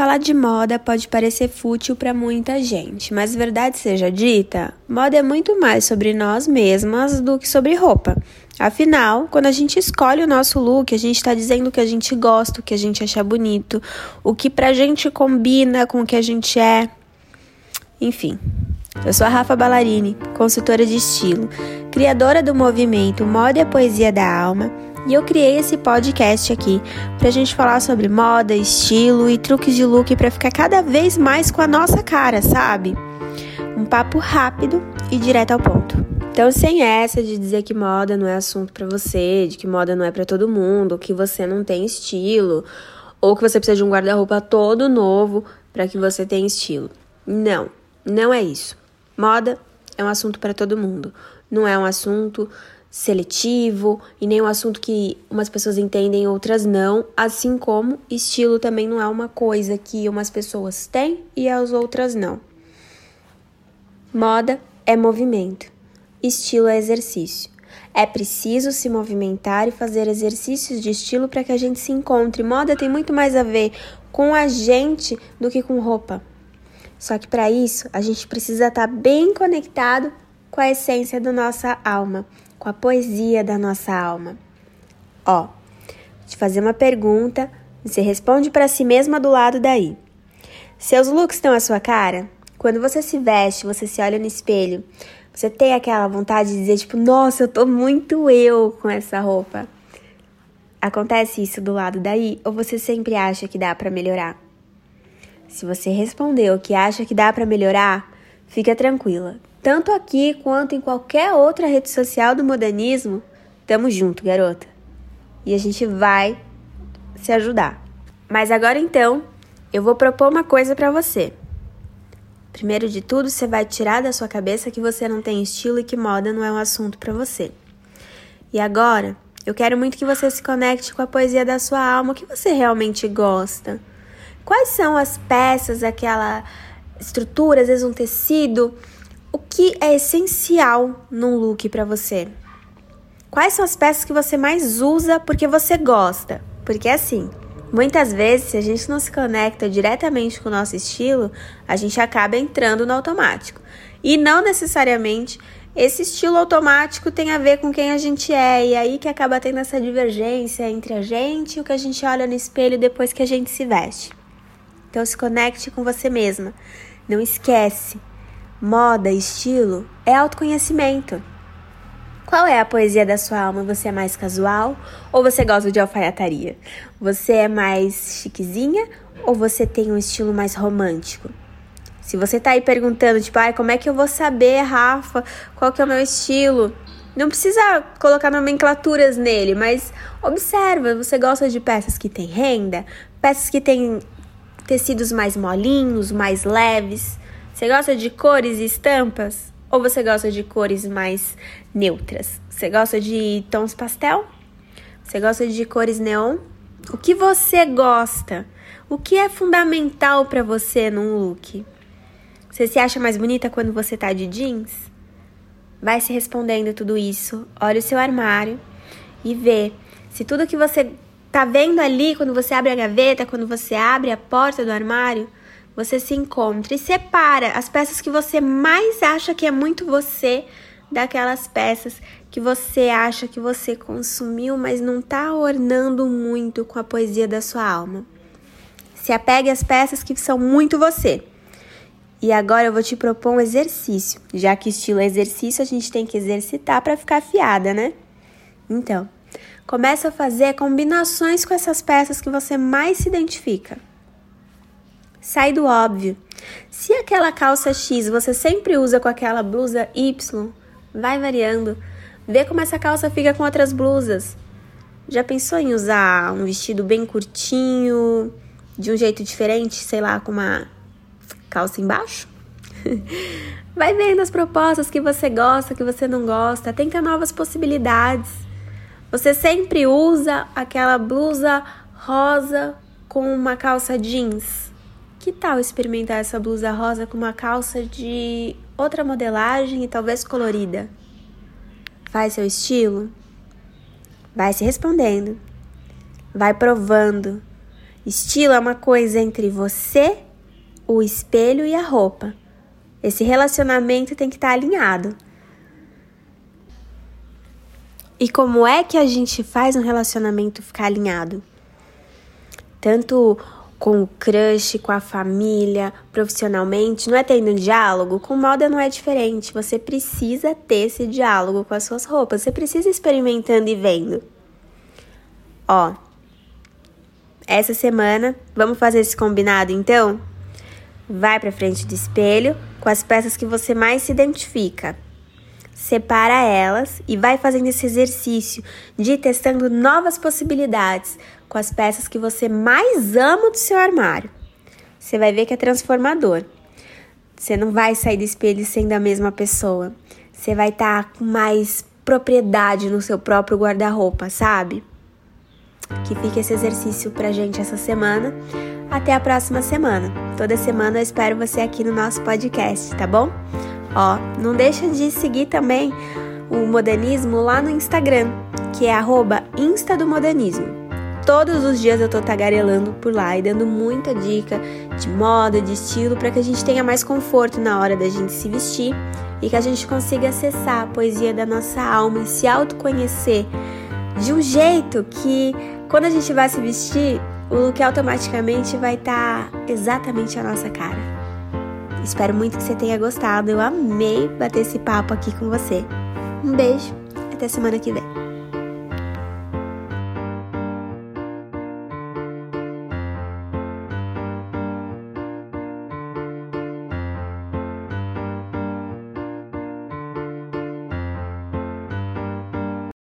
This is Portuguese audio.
Falar de moda pode parecer fútil para muita gente, mas verdade seja dita, moda é muito mais sobre nós mesmas do que sobre roupa. Afinal, quando a gente escolhe o nosso look, a gente está dizendo o que a gente gosta, o que a gente acha bonito, o que pra gente combina com o que a gente é. Enfim, eu sou a Rafa Ballarini, consultora de estilo, criadora do movimento Moda e Poesia da Alma e eu criei esse podcast aqui pra gente falar sobre moda, estilo e truques de look para ficar cada vez mais com a nossa cara, sabe? Um papo rápido e direto ao ponto. Então, sem essa de dizer que moda não é assunto para você, de que moda não é para todo mundo, que você não tem estilo, ou que você precisa de um guarda-roupa todo novo para que você tenha estilo. Não, não é isso. Moda é um assunto para todo mundo. Não é um assunto seletivo e nem um assunto que umas pessoas entendem, outras não, assim como estilo também não é uma coisa que umas pessoas têm e as outras não. Moda é movimento, estilo é exercício. É preciso se movimentar e fazer exercícios de estilo para que a gente se encontre. Moda tem muito mais a ver com a gente do que com roupa. Só que para isso, a gente precisa estar tá bem conectado com a essência da nossa alma, com a poesia da nossa alma. Ó, te fazer uma pergunta, você responde para si mesma do lado daí. Seus looks estão à sua cara? Quando você se veste, você se olha no espelho, você tem aquela vontade de dizer tipo, nossa, eu tô muito eu com essa roupa. Acontece isso do lado daí ou você sempre acha que dá para melhorar? Se você respondeu que acha que dá para melhorar, fica tranquila tanto aqui quanto em qualquer outra rede social do modernismo, tamo junto, garota. E a gente vai se ajudar. Mas agora então, eu vou propor uma coisa para você. Primeiro de tudo, você vai tirar da sua cabeça que você não tem estilo e que moda não é um assunto para você. E agora, eu quero muito que você se conecte com a poesia da sua alma, o que você realmente gosta. Quais são as peças, aquela estrutura, às vezes um tecido, o que é essencial num look para você? Quais são as peças que você mais usa porque você gosta? Porque assim, muitas vezes, se a gente não se conecta diretamente com o nosso estilo, a gente acaba entrando no automático. E não necessariamente esse estilo automático tem a ver com quem a gente é, e aí que acaba tendo essa divergência entre a gente e o que a gente olha no espelho depois que a gente se veste. Então se conecte com você mesma. Não esquece, moda, estilo é autoconhecimento. Qual é a poesia da sua alma? Você é mais casual ou você gosta de alfaiataria? Você é mais chiquezinha ou você tem um estilo mais romântico? Se você tá aí perguntando, tipo, ai, como é que eu vou saber, Rafa, qual que é o meu estilo? Não precisa colocar nomenclaturas nele, mas observa, você gosta de peças que têm renda, peças que têm tecidos mais molinhos, mais leves. Você gosta de cores e estampas? Ou você gosta de cores mais neutras? Você gosta de tons pastel? Você gosta de cores neon? O que você gosta? O que é fundamental para você num look? Você se acha mais bonita quando você tá de jeans? Vai se respondendo tudo isso. Olha o seu armário e vê se tudo que você tá vendo ali quando você abre a gaveta, quando você abre a porta do armário, você se encontra e separa as peças que você mais acha que é muito você daquelas peças que você acha que você consumiu, mas não está ornando muito com a poesia da sua alma. Se apegue às peças que são muito você. E agora eu vou te propor um exercício. Já que estilo é exercício, a gente tem que exercitar para ficar afiada, né? Então, começa a fazer combinações com essas peças que você mais se identifica. Sai do óbvio. Se aquela calça X você sempre usa com aquela blusa Y, vai variando. Vê como essa calça fica com outras blusas. Já pensou em usar um vestido bem curtinho, de um jeito diferente, sei lá, com uma calça embaixo? Vai vendo as propostas que você gosta, que você não gosta, tenta novas possibilidades. Você sempre usa aquela blusa rosa com uma calça jeans. Que tal experimentar essa blusa rosa com uma calça de outra modelagem e talvez colorida? Faz seu estilo? Vai se respondendo. Vai provando. Estilo é uma coisa entre você, o espelho e a roupa. Esse relacionamento tem que estar tá alinhado. E como é que a gente faz um relacionamento ficar alinhado? Tanto com o crush, com a família, profissionalmente, não é tendo um diálogo? Com moda não é diferente. Você precisa ter esse diálogo com as suas roupas. Você precisa experimentando e vendo. Ó, essa semana, vamos fazer esse combinado então? Vai para frente do espelho com as peças que você mais se identifica. Separa elas e vai fazendo esse exercício de ir testando novas possibilidades com as peças que você mais ama do seu armário. Você vai ver que é transformador. Você não vai sair do espelho sendo a mesma pessoa. Você vai estar tá com mais propriedade no seu próprio guarda-roupa, sabe? Que fique esse exercício pra gente essa semana. Até a próxima semana. Toda semana eu espero você aqui no nosso podcast, tá bom? Ó, não deixa de seguir também o modernismo lá no Instagram, que é Insta do Modernismo. Todos os dias eu tô tagarelando por lá e dando muita dica de moda, de estilo, para que a gente tenha mais conforto na hora da gente se vestir e que a gente consiga acessar a poesia da nossa alma e se autoconhecer de um jeito que quando a gente vai se vestir, o look automaticamente vai estar tá exatamente a nossa cara. Espero muito que você tenha gostado. Eu amei bater esse papo aqui com você. Um beijo, até semana que vem.